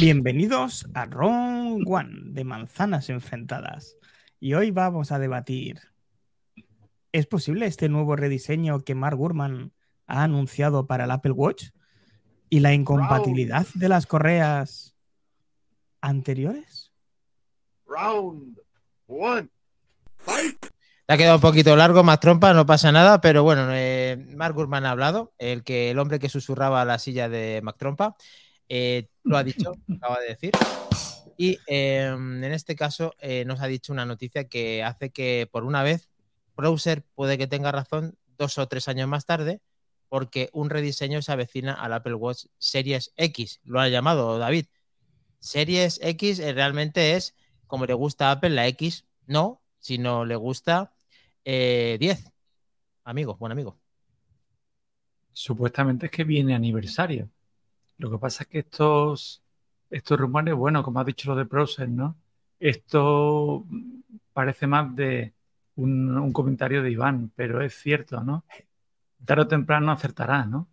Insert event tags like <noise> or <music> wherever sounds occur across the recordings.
Bienvenidos a Round One de Manzanas Enfrentadas. Y hoy vamos a debatir. ¿Es posible este nuevo rediseño que Mark Gurman ha anunciado para el Apple Watch? ¿Y la incompatibilidad de las correas anteriores? Round one. Fight. Te ha quedado un poquito largo, más trompa, no pasa nada, pero bueno, eh, Mark Gurman ha hablado, el, que, el hombre que susurraba a la silla de Mac Trompa. Eh, lo ha dicho, acaba de decir. Y em, en este caso eh, nos ha dicho una noticia que hace que por una vez Browser puede que tenga razón dos o tres años más tarde, porque un rediseño se avecina al Apple Watch Series X. Lo ha llamado David. Series X eh, realmente es como le gusta a Apple la X, no, sino le gusta 10. Amigo, buen amigo. Supuestamente es que viene aniversario. Lo que pasa es que estos, estos rumores, bueno, como ha dicho lo de Browser, ¿no? Esto parece más de un, comentario de Iván, pero es cierto, ¿no? Tarde o temprano acertará, ¿no?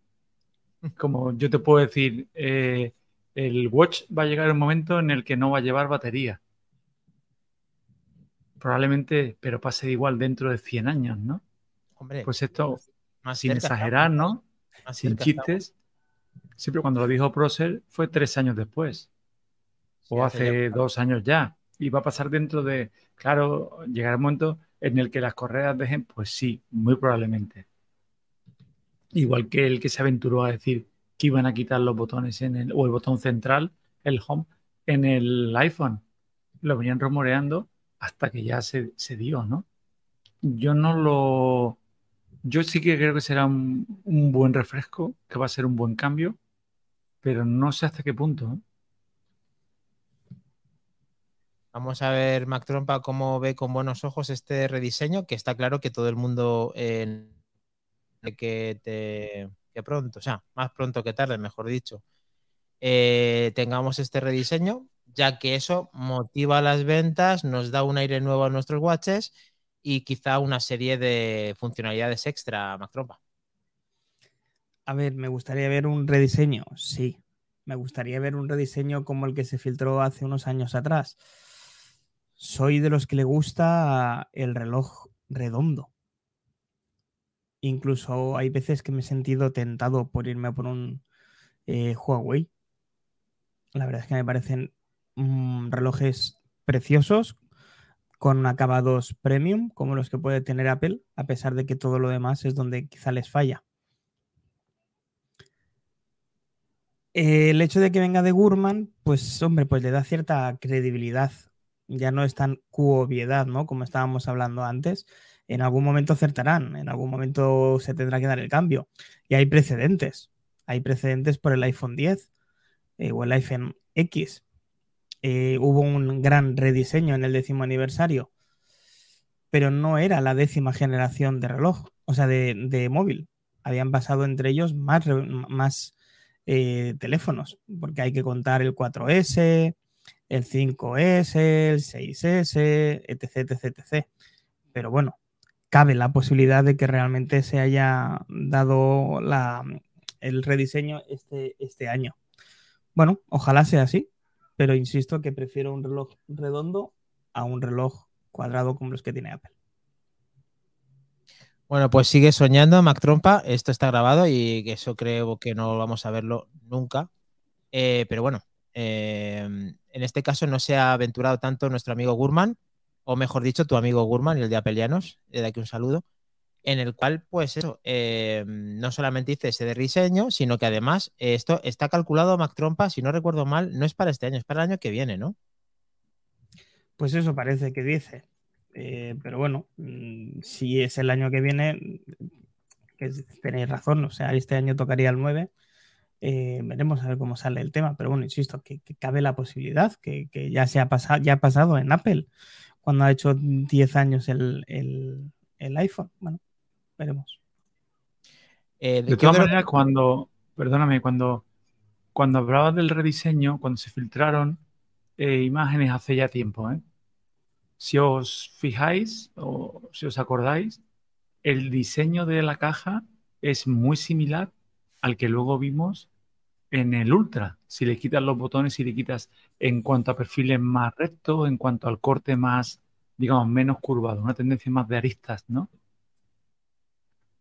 Como yo te puedo decir, eh, el Watch va a llegar un momento en el que no va a llevar batería. Probablemente, pero pase igual dentro de 100 años, ¿no? Hombre, pues esto, más sin cerca exagerar, ¿no? más Sin cerca chistes. Siempre cuando lo dijo Procer fue tres años después. Sí, o hace hace ya- dos años ya. Y va a pasar dentro de, claro, llegará un momento en el que las correas dejen, pues sí, muy probablemente. Igual que el que se aventuró a decir que iban a quitar los botones en el, o el botón central, el home, en el iPhone. Lo venían rumoreando hasta que ya se, se dio, ¿no? Yo no lo. Yo sí que creo que será un, un buen refresco, que va a ser un buen cambio, pero no sé hasta qué punto. ¿eh? Vamos a ver, Mac Trompa, cómo ve con buenos ojos este rediseño, que está claro que todo el mundo que, te, que pronto, o sea, más pronto que tarde, mejor dicho, eh, tengamos este rediseño, ya que eso motiva las ventas, nos da un aire nuevo a nuestros watches y quizá una serie de funcionalidades extra, Mac Trompa. A ver, me gustaría ver un rediseño, sí. Me gustaría ver un rediseño como el que se filtró hace unos años atrás. Soy de los que le gusta el reloj redondo. Incluso hay veces que me he sentido tentado por irme por un eh, Huawei. La verdad es que me parecen mm, relojes preciosos con acabados premium como los que puede tener Apple, a pesar de que todo lo demás es donde quizá les falla. Eh, el hecho de que venga de Gurman, pues hombre, pues le da cierta credibilidad. Ya no es tan cuobiedad, ¿no? Como estábamos hablando antes. En algún momento acertarán, en algún momento se tendrá que dar el cambio. Y hay precedentes. Hay precedentes por el iPhone 10 eh, o el iPhone X. Eh, hubo un gran rediseño en el décimo aniversario, pero no era la décima generación de reloj, o sea, de, de móvil. Habían pasado entre ellos más, más eh, teléfonos, porque hay que contar el 4S, el 5S, el 6S, etc, etc, etc. Pero bueno, cabe la posibilidad de que realmente se haya dado la, el rediseño este, este año. Bueno, ojalá sea así, pero insisto que prefiero un reloj redondo a un reloj cuadrado como los que tiene Apple. Bueno, pues sigue soñando, Mac Trompa. Esto está grabado y eso creo que no vamos a verlo nunca. Eh, pero bueno, eh, en este caso no se ha aventurado tanto nuestro amigo Gurman, o mejor dicho, tu amigo Gurman y el de Apelianos, de aquí un saludo, en el cual, pues eso, eh, no solamente dice ese de diseño, sino que además eh, esto está calculado, Mac Trompa, si no recuerdo mal, no es para este año, es para el año que viene, ¿no? Pues eso parece que dice. Eh, pero bueno, mm, si es el año que viene, que es- tenéis razón, o sea, este año tocaría el 9. eh, veremos a ver cómo sale el tema, pero bueno, insisto, que, que cabe la posibilidad, que, que ya se ha pasado, ya ha pasado en Apple, cuando ha hecho 10 años el, el- el iPhone. Bueno, veremos. Eh, De todas maneras, cuando, perdóname, cuando, cuando hablabas del rediseño, cuando se filtraron eh, imágenes hace ya tiempo, ¿eh? Si os fijáis o si os acordáis, el diseño de la caja es muy similar al que luego vimos en el Ultra. Si le quitas los botones, si le quitas en cuanto a perfiles más rectos, en cuanto al corte más, digamos, menos curvado, una tendencia más de aristas, ¿no?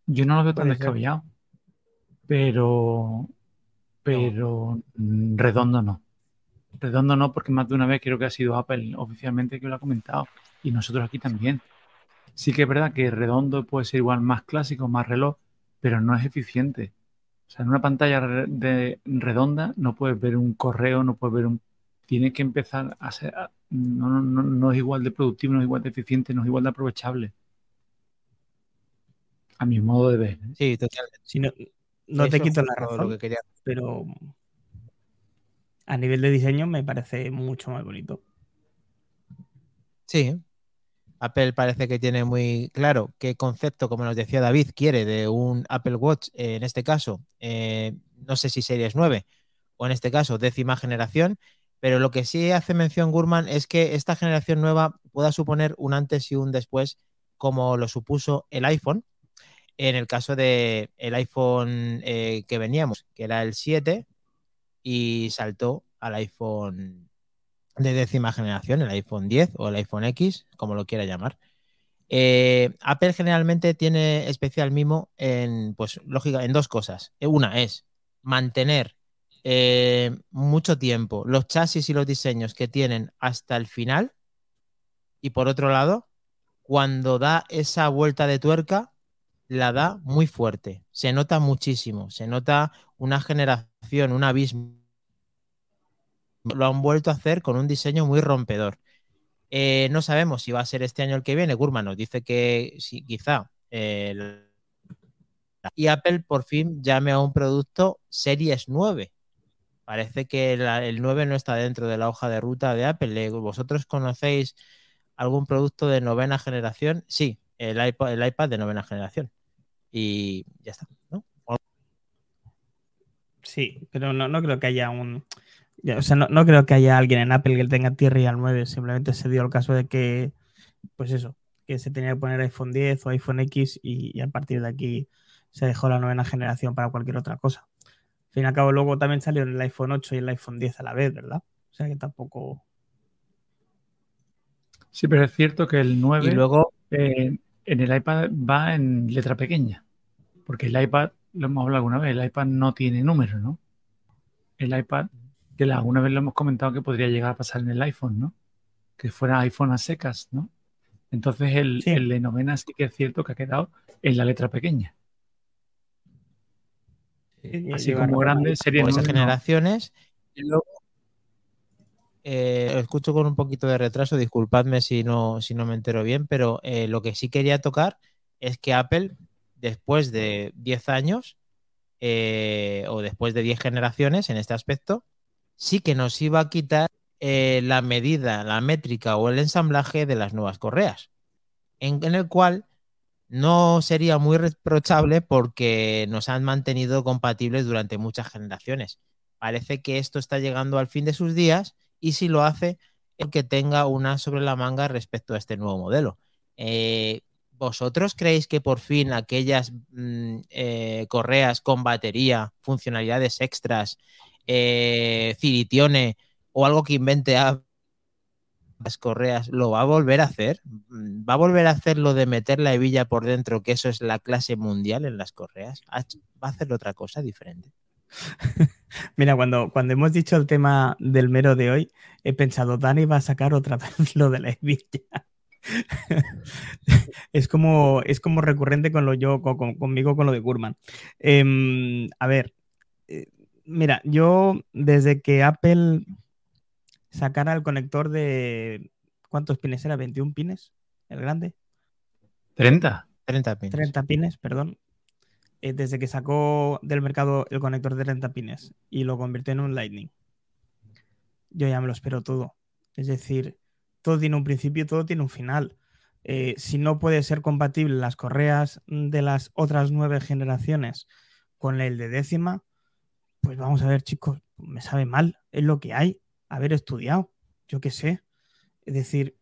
Yo no lo veo tan descabellado, pero, pero redondo no. Redondo no, porque más de una vez creo que ha sido Apple oficialmente que lo ha comentado y nosotros aquí también. Sí que es verdad que redondo puede ser igual más clásico, más reloj, pero no es eficiente. O sea, en una pantalla de redonda no puedes ver un correo, no puedes ver un... Tienes que empezar a ser... No, no, no, no es igual de productivo, no es igual de eficiente, no es igual de aprovechable. A mi modo de ver. ¿eh? Sí, totalmente. Si no, no te quito la razón, Lo que quería. pero a nivel de diseño me parece mucho más bonito. Sí. Apple parece que tiene muy claro qué concepto, como nos decía David, quiere de un Apple Watch, eh, en este caso, eh, no sé si Series 9 o en este caso décima generación, pero lo que sí hace mención Gurman es que esta generación nueva pueda suponer un antes y un después, como lo supuso el iPhone, en el caso de el iPhone eh, que veníamos, que era el 7, y saltó al iPhone de décima generación, el iPhone 10 o el iPhone X, como lo quiera llamar. Eh, Apple generalmente tiene especial mimo en, pues, lógica, en dos cosas. Eh, Una es mantener eh, mucho tiempo los chasis y los diseños que tienen hasta el final. Y por otro lado, cuando da esa vuelta de tuerca, la da muy fuerte. Se nota muchísimo. Se nota una generación, un abismo. Lo han vuelto a hacer con un diseño muy rompedor. Eh, no sabemos si va a ser este año el que viene. Gurman nos dice que sí, quizá. eh, y Apple por fin llame a un producto Series 9. Parece que el 9 no está dentro de la hoja de ruta de Apple. Eh, ¿Vosotros conocéis algún producto de novena generación? Sí, el iPad, el iPad de novena generación. Y ya está, ¿no? Sí, pero no, no creo que haya un. O sea, no, no creo que haya alguien en Apple que tenga Tierra y al 9. Simplemente se dio el caso de que, pues eso, que se tenía que poner iPhone 10 o iPhone X y, y a partir de aquí se dejó la novena generación para cualquier otra cosa. Al fin y al cabo, luego también salieron el iPhone 8 y el iPhone 10 a la vez, ¿verdad? O sea que tampoco. Sí, pero es cierto que el 9 Y luego, eh, en el iPad va en letra pequeña. Porque el iPad, lo hemos hablado alguna vez, el iPad no tiene número, ¿no? El iPad, que alguna vez lo hemos comentado que podría llegar a pasar en el iPhone, ¿no? Que fuera iPhone a secas, ¿no? Entonces el, Sí. el de novena sí que es cierto que ha quedado en la letra pequeña. Así como grande sería por el esas 9, no. generaciones. Y luego, eh, escucho con un poquito de retraso, disculpadme si no, me entero bien, pero eh, lo que sí quería tocar es que Apple, después de 10 años, eh, o después de 10 generaciones en este aspecto, sí que nos iba a quitar la medida, la métrica o el ensamblaje de las nuevas correas, en el cual no sería muy reprochable porque nos han mantenido compatibles durante muchas generaciones. Parece que esto está llegando al fin de sus días y si lo hace, el que tenga una sobre la manga respecto a este nuevo modelo. Eh, ¿Vosotros creéis que por fin aquellas mm, eh, correas con batería, funcionalidades extras, eh, Ciritione o algo que invente a las correas, lo va a volver a hacer? Mm, ¿Va a volver a hacer lo de meter la hebilla por dentro, que eso es la clase mundial en las correas? ¿Va a hacer otra cosa diferente? <laughs> Mira, cuando, cuando hemos dicho el tema del mero de hoy, he pensado, Dani va a sacar otra vez <laughs> lo de la hebilla. <laughs> es, como, es como recurrente con lo yo, con, con- conmigo con lo de Gurman. Em, a ver, eh, mira, yo desde que Apple sacara el conector de. ¿Cuántos pines era? ¿21 pines? ¿El grande? 30. 30 pines. 30 pines, perdón. Eh, desde que sacó del mercado el conector de 30 pines y lo convirtió en un Lightning, yo ya me lo espero todo. Es decir, todo tiene un principio todo tiene un final. Eh, si no puede ser compatible las correas de las otras nueve generaciones con el de décima, pues vamos a ver, chicos, me sabe mal, es lo que hay, haber estudiado, yo qué sé. Es decir,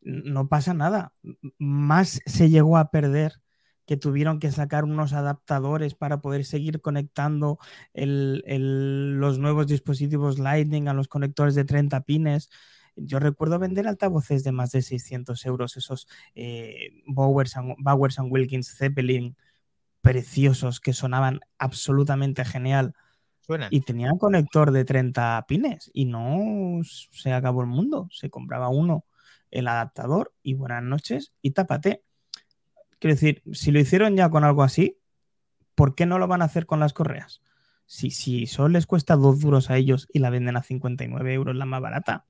no pasa nada. Más se llegó a perder que tuvieron que sacar unos adaptadores para poder seguir conectando el- el- los nuevos dispositivos Lightning a los conectores de 30 pines. Yo recuerdo vender altavoces de más de 600 euros, esos eh, Bowers, and, Bowers and Wilkins Zeppelin preciosos que sonaban absolutamente genial Suenan. y tenían conector de 30 pines y no se acabó el mundo. Se compraba uno, el adaptador y buenas noches y tápate. Quiero decir, si lo hicieron ya con algo así, ¿por qué no lo van a hacer con las correas? Si, si solo les cuesta dos duros a ellos y la venden a 59 euros la más barata,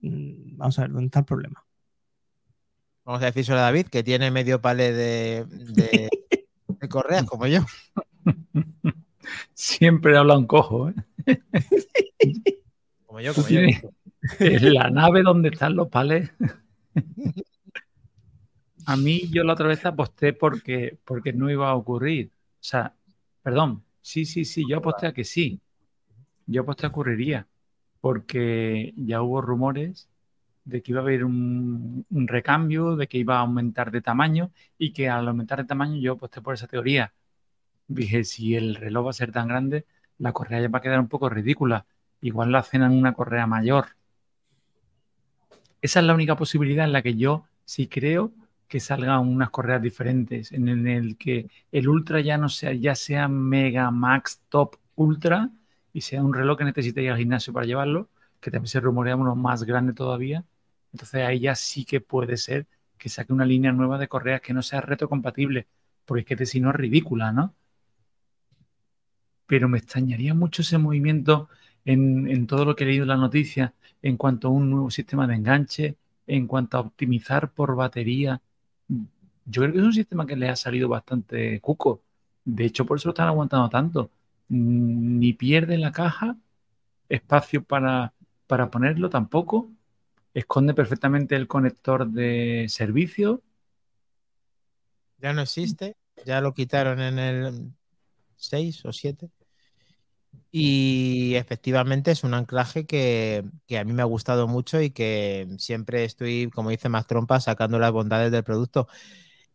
mm, vamos a ver, ¿dónde está el problema? Vamos a decírselo a David, que tiene medio palé de, de, <laughs> de correas, como yo. Siempre habla un cojo, ¿eh? Como yo, como yo. la nave donde están los palés. <laughs> A mí yo la otra vez aposté porque, porque no iba a ocurrir. O sea, perdón, sí, sí, sí, yo aposté a que sí. Yo aposté a que ocurriría. Porque ya hubo rumores de que iba a haber un, recambio, de que iba a aumentar de tamaño y que al aumentar de tamaño yo aposté por esa teoría. Dije, si el reloj va a ser tan grande, la correa ya va a quedar un poco ridícula. Igual lo hacen en una correa mayor. Esa es la única posibilidad en la que yo sí creo que salgan unas correas diferentes, en el, que el Ultra ya no sea, ya sea Mega Max Top Ultra y sea un reloj que necesite ir al gimnasio para llevarlo, que también se rumorea uno más grande todavía. Entonces ahí ya sí que puede ser que saque una línea nueva de correas que no sea retrocompatible, porque es que si no es ridícula, ¿no? Pero me extrañaría mucho ese movimiento en, en todo lo que he leído en la noticia en cuanto a un nuevo sistema de enganche, en cuanto a optimizar por batería. Yo creo que es un sistema que le ha salido bastante cuco. De hecho, por eso lo están aguantando tanto. Mm, Ni pierde la caja, espacio para, para ponerlo tampoco. Esconde perfectamente el conector de servicio. Ya no existe, ya lo quitaron en el 6 o 7. Y efectivamente es un anclaje que, a mí me ha gustado mucho y que siempre estoy, como dice Mac Trompa, sacando las bondades del producto.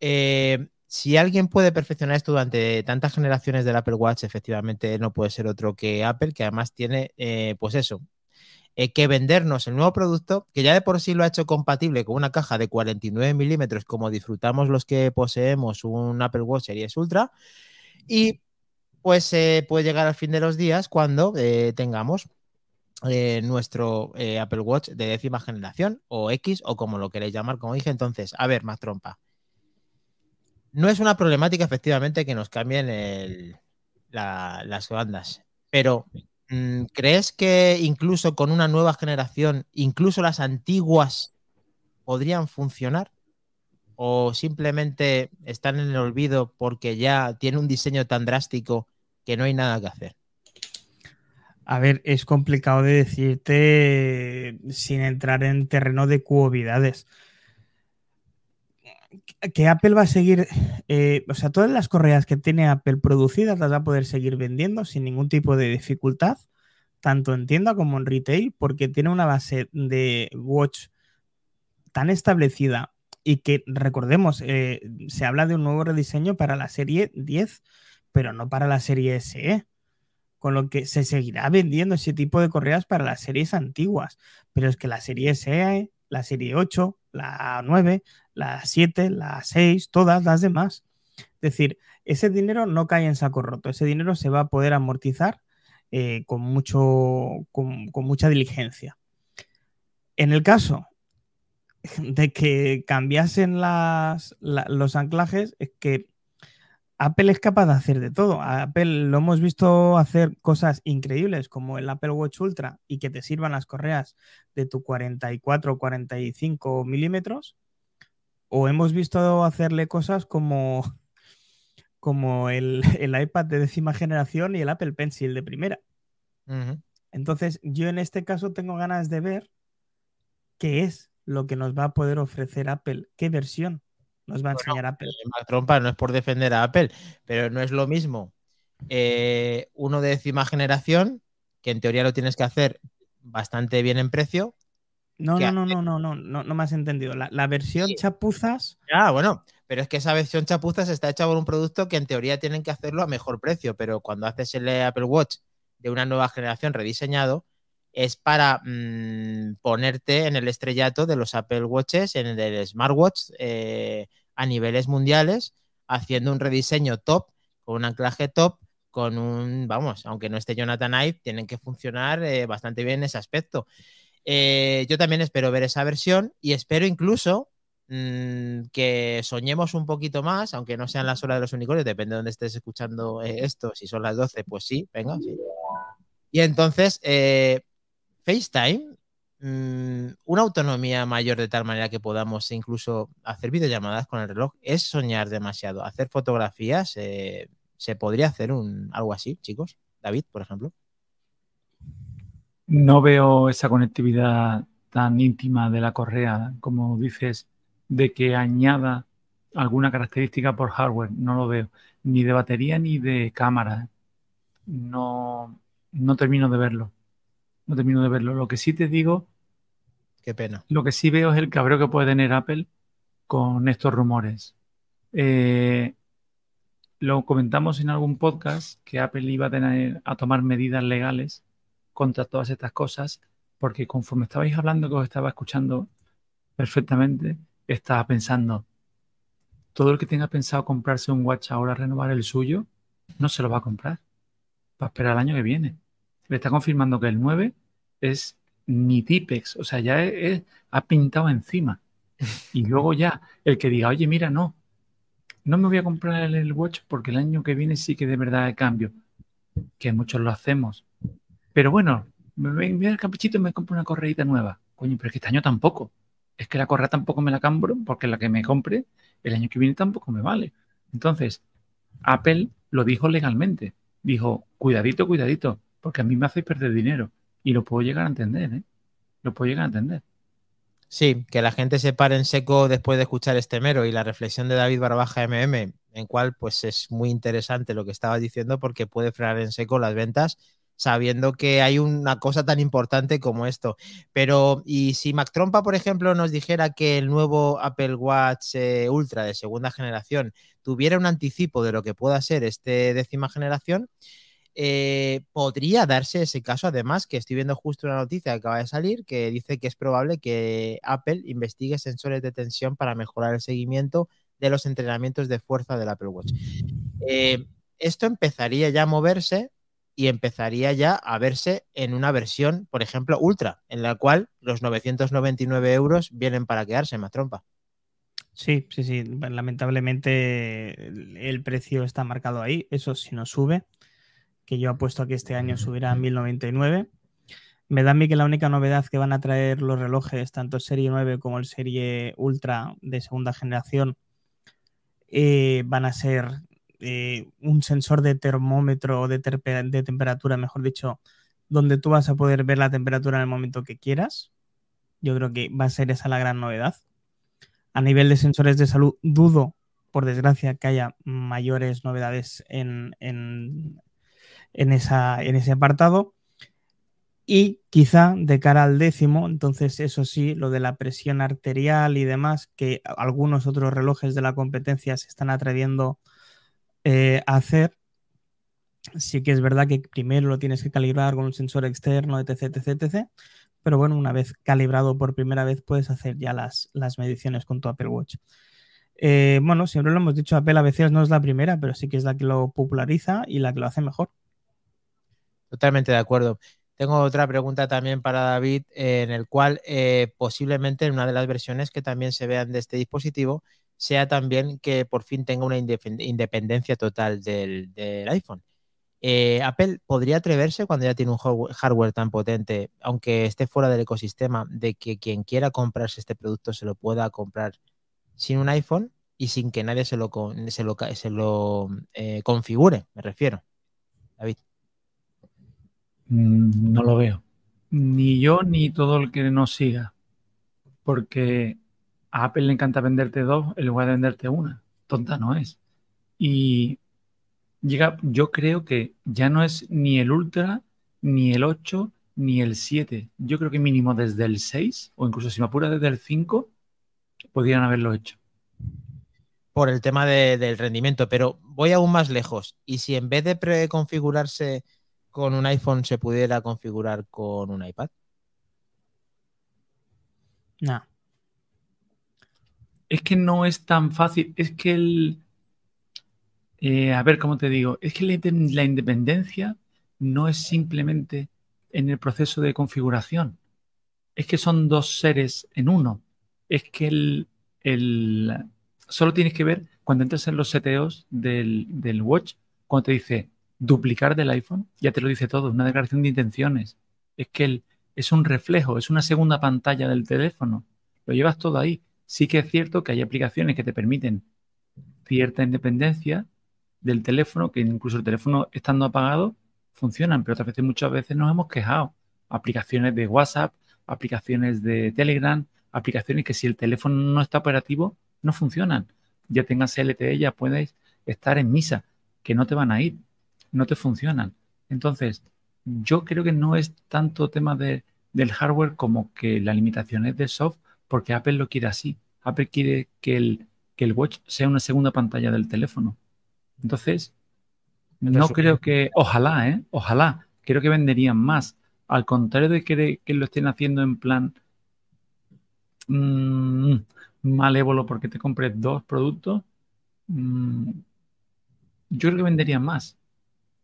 Eh, si alguien puede perfeccionar esto durante tantas generaciones del Apple Watch, efectivamente no puede ser otro que Apple, que además tiene, eh, pues eso, eh, que vendernos el nuevo producto, que ya de por sí lo ha hecho compatible con una caja de 49 milímetros, como disfrutamos los que poseemos un Apple Watch Series Ultra, y pues eh, puede llegar al fin de los días cuando eh, tengamos eh, nuestro eh, Apple Watch de décima generación o X o como lo queréis llamar, como dije. Entonces, a ver, más trompa. No es una problemática, efectivamente, que nos cambien las bandas, pero mm, ¿crees que incluso con una nueva generación, incluso las antiguas, podrían funcionar? ¿O simplemente están en el olvido porque ya tiene un diseño tan drástico que no hay nada que hacer? A ver, es complicado de decirte sin entrar en terreno de cuovidades. Que Apple va a seguir, eh, o sea, todas las correas que tiene Apple producidas las va a poder seguir vendiendo sin ningún tipo de dificultad, tanto en tienda como en retail, porque tiene una base de watch tan establecida y que, recordemos, eh, se habla de un nuevo rediseño para la serie 10, pero no para la serie SE con lo que se seguirá vendiendo ese tipo de correas para las series antiguas. Pero es que la serie SE, la serie 8, la 9, la 7, la 6, todas las demás. Es decir, ese dinero no cae en saco roto, ese dinero se va a poder amortizar eh, con, mucho, con, mucha diligencia. En el caso de que cambiasen los anclajes, es que Apple es capaz de hacer de todo. A Apple lo hemos visto hacer cosas increíbles como el Apple Watch Ultra y que te sirvan las correas de tu 44 o 45 milímetros. O hemos visto hacerle cosas como, <laughs> como el, el iPad de décima generación y el Apple Pencil de primera. Entonces, yo en este caso tengo ganas de ver qué es lo que nos va a poder ofrecer Apple, qué versión nos va a Bueno, enseñar Apple. Eh, Trompa no es por defender a Apple, pero no es lo mismo eh, uno de décima generación, que en teoría lo tienes que hacer bastante bien en precio. No, ¿Qué no, no, no, no, no, no, no me has entendido. La, la versión Sí. chapuzas, Ah, bueno, Pero es que esa versión chapuzas está hecha por un producto que en teoría tienen que hacerlo a mejor precio, pero cuando haces el Apple Watch de una nueva generación rediseñado, es para mm, ponerte en el estrellato de los Apple Watches, en el del smartwatch eh, a niveles mundiales, haciendo un rediseño top, con un anclaje top, con un, vamos, aunque no esté Jonathan Ive, tienen que funcionar eh, bastante bien en ese aspecto. Eh, yo también espero ver esa versión y espero incluso mm, que soñemos un poquito más, aunque no sean las horas de los unicornios, depende de dónde estés escuchando esto, si son las 12, pues sí, venga. Y entonces, FaceTime, mm, una autonomía mayor de tal manera que podamos incluso hacer videollamadas con el reloj, es soñar demasiado. Hacer fotografías, eh, ¿se podría hacer un, algo así, chicos? David, por ejemplo. No veo esa conectividad tan íntima de la correa, como dices, de que añada alguna característica por hardware. No lo veo. Ni de batería ni de cámara. No, no termino de verlo no termino de verlo. Lo que sí te digo. Qué pena. Lo que sí veo es el cabreo que puede tener Apple con estos rumores. Eh, lo comentamos en algún podcast que Apple iba a tener a tomar medidas legales contra todas estas cosas, porque conforme estabais hablando, que os estaba escuchando perfectamente, estaba pensando, todo el que tenga pensado comprarse un watch ahora, renovar el suyo, no se lo va a comprar. Va a esperar el año que viene le está confirmando que el 9 es ni Tipex, o sea, ya ha pintado encima. Y luego ya, el que diga, oye, mira, no, no me voy a comprar el, Watch porque el año que viene sí que de verdad cambio, que muchos lo hacemos. Pero bueno, me voy al caprichito y me compro una correita nueva. Coño, pero es que este año tampoco. Es que la correa tampoco me la compro porque la que me compre el año que viene tampoco me vale. Entonces, Apple lo dijo legalmente. Dijo, cuidadito, cuidadito porque a mí me hace perder dinero. Y lo puedo llegar a entender, ¿eh? Lo puedo llegar a entender. Sí, que la gente se pare en seco después de escuchar este mero y la reflexión de David Barbaja MM, en cual pues es muy interesante lo que estabas diciendo porque puede frenar en seco las ventas sabiendo que hay una cosa tan importante como esto. Pero, y si Mac Trompa, por ejemplo, nos dijera que el nuevo Apple Watch eh, Ultra de segunda generación tuviera un anticipo de lo que pueda ser este décima generación, eh, podría darse ese caso, además, que estoy viendo justo una noticia que acaba de salir que dice que es probable que Apple investigue sensores de tensión para mejorar el seguimiento de los entrenamientos de fuerza del Apple Watch. Eh, esto empezaría ya a moverse y empezaría ya a verse en una versión, por ejemplo, ultra, en la cual los 999 euros vienen para quedarse, más trompa. Sí, sí, sí. Lamentablemente el precio está marcado ahí. Eso si no sube que yo apuesto a que este año subirá a 1099. Me da a mí que la única novedad que van a traer los relojes, tanto Serie 9 como el Serie Ultra de segunda generación, eh, van a ser eh, un sensor de termómetro o de, temperatura, mejor dicho, donde tú vas a poder ver la temperatura en el momento que quieras. Yo creo que va a ser esa la gran novedad. A nivel de sensores de salud, dudo, por desgracia, que haya mayores novedades en, esa, en ese apartado. Y quizá de cara al décimo, entonces eso sí, lo de la presión arterial y demás, que algunos otros relojes de la competencia se están atreviendo eh, a hacer, sí que es verdad que primero lo tienes que calibrar con un sensor externo, etc, etc, etc. Pero bueno, una vez calibrado por primera vez puedes hacer ya las, las mediciones con tu Apple Watch. Eh, bueno, siempre lo hemos dicho, Apple a veces no es la primera, pero sí que es la que lo populariza y la que lo hace mejor. Totalmente de acuerdo. Tengo otra pregunta también para David, en el cual eh, posiblemente en una de las versiones que también se vean de este dispositivo sea también que por fin tenga una independencia total del, iPhone. Eh, Apple podría atreverse cuando ya tiene un hardware tan potente, aunque esté fuera del ecosistema, de que quien quiera comprarse este producto se lo pueda comprar sin un iPhone y sin que nadie se lo, se lo, se lo eh, configure, me refiero. David. Mm, no lo veo. Ni yo ni todo el que nos siga. Porque a Apple le encanta venderte dos en lugar de venderte una. Tonta no es. Y llega, yo creo que ya no es ni el Ultra, ni el 8, ni el 7. Yo creo que mínimo desde el 6, o incluso si me apura desde el 5, podrían haberlo hecho. por el tema de- del rendimiento, pero voy aún más lejos. ¿Y si en vez de preconfigurarse con un iPhone se pudiera configurar con un iPad? No. Es que no es tan fácil. Es que el. eh, a ver, ¿cómo te digo? Es que la, inde- la independencia no es simplemente en el proceso de configuración. Es que son dos seres en uno. Es que el, el- solo tienes que ver cuando entras en los seteos del, del Watch, cuando te dice duplicar del iPhone, ya te lo dice todo, una declaración de intenciones. Es que el- es un reflejo, es una segunda pantalla del teléfono. Lo llevas todo ahí. Sí que es cierto que hay aplicaciones que te permiten cierta independencia del teléfono, que incluso el teléfono estando apagado funcionan, pero otras veces, muchas veces nos hemos quejado. Aplicaciones de WhatsApp, aplicaciones de Telegram, aplicaciones que si el teléfono no está operativo, no funcionan. Ya tengas LTE, ya puedes estar en misa, que no te van a ir, no te funcionan. Entonces, yo creo que no es tanto tema de- del hardware como que la limitación es del soft, porque Apple lo quiere así. Apple quiere que el, que el Watch sea una segunda pantalla del teléfono. Entonces, no creo que, ojalá, ¿eh? Ojalá, creo que venderían más. Al contrario de que, que lo estén haciendo en plan mm, malévolo porque te compres dos productos, mm, yo creo que venderían más.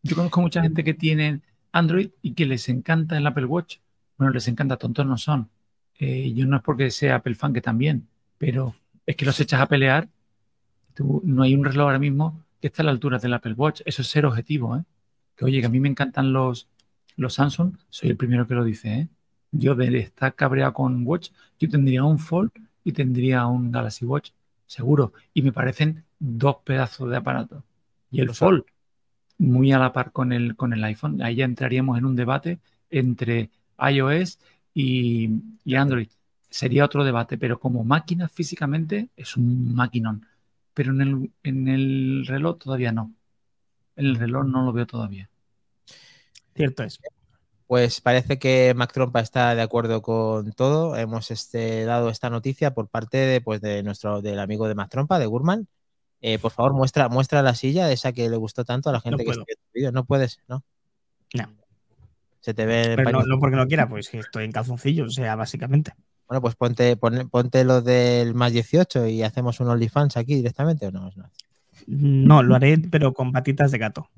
Yo conozco mucha gente que tiene Android y que les encanta el Apple Watch. Bueno, les encanta, tontos no son. Eh, yo no es porque sea Apple fan, que también, pero es que los echas a pelear. Tú- no hay un reloj ahora mismo que esté a la altura del Apple Watch. Eso es ser objetivo, ¿eh? Que oye, que a mí me encantan los, los Samsung, soy el primero que lo dice, ¿eh? Yo de estar cabreado con Watch, yo tendría un Fold y tendría un Galaxy Watch, seguro. Y me parecen dos pedazos de aparato. Y el. Fold, muy a la par con el, con el iPhone. Ahí ya entraríamos en un debate entre iOS y, y Android. Sería otro debate, pero como máquina físicamente es un maquinón. Pero en el, en el reloj todavía no. En el reloj no lo veo todavía. Cierto es. Pues parece que Mac Trompa está de acuerdo con todo. Hemos este, dado esta noticia por parte de, pues, de nuestro del amigo de Mac Trompa, de Gurman. Eh, por favor, muestra, muestra la silla, esa que le gustó tanto a la gente que esté viendo vídeo. No puedes, ¿no? No. Se te ve. Pero no, no porque no quiera, pues estoy en calzoncillos, o sea, básicamente. Bueno, pues ponte, pon- ponte lo del más 18 y hacemos un OnlyFans aquí directamente o no. no. No, lo haré, pero con patitas de gato.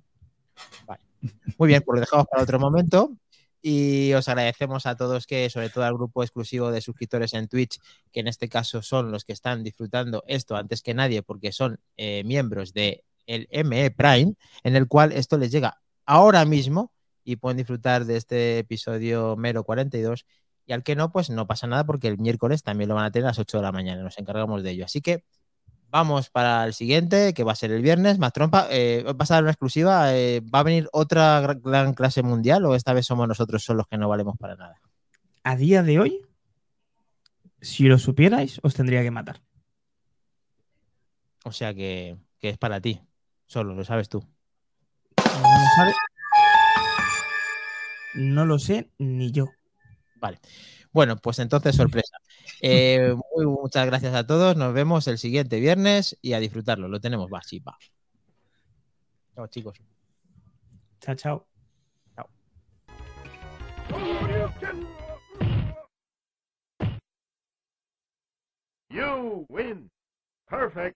Muy bien, pues lo dejamos para otro momento. Y os agradecemos a todos que, sobre todo al grupo exclusivo de suscriptores en Twitch, que en este caso son los que están disfrutando esto antes que nadie, porque son eh, miembros de el ME Prime, en el cual esto les llega ahora mismo y pueden disfrutar de este episodio mero 42. Y al que no, pues no pasa nada, porque el miércoles también lo van a tener a las 8 de la mañana. Nos encargamos de ello. Así que Vamos para el siguiente, que va a ser el viernes. Más trompa, eh, vas a dar una exclusiva. eh, ¿Va a venir otra gra- gran clase mundial o esta vez somos nosotros solos que no valemos para nada? A día de hoy, si lo supierais, os tendría que matar. O sea que, que es para ti, solo, lo sabes tú. No lo sabe. No lo sé ni yo. Vale. Bueno, pues entonces sorpresa. Eh, muy, muchas gracias a todos. Nos vemos el siguiente viernes y a disfrutarlo. Lo tenemos, va, sí, va. Chao, chicos. Chao, chao. You win. Perfect.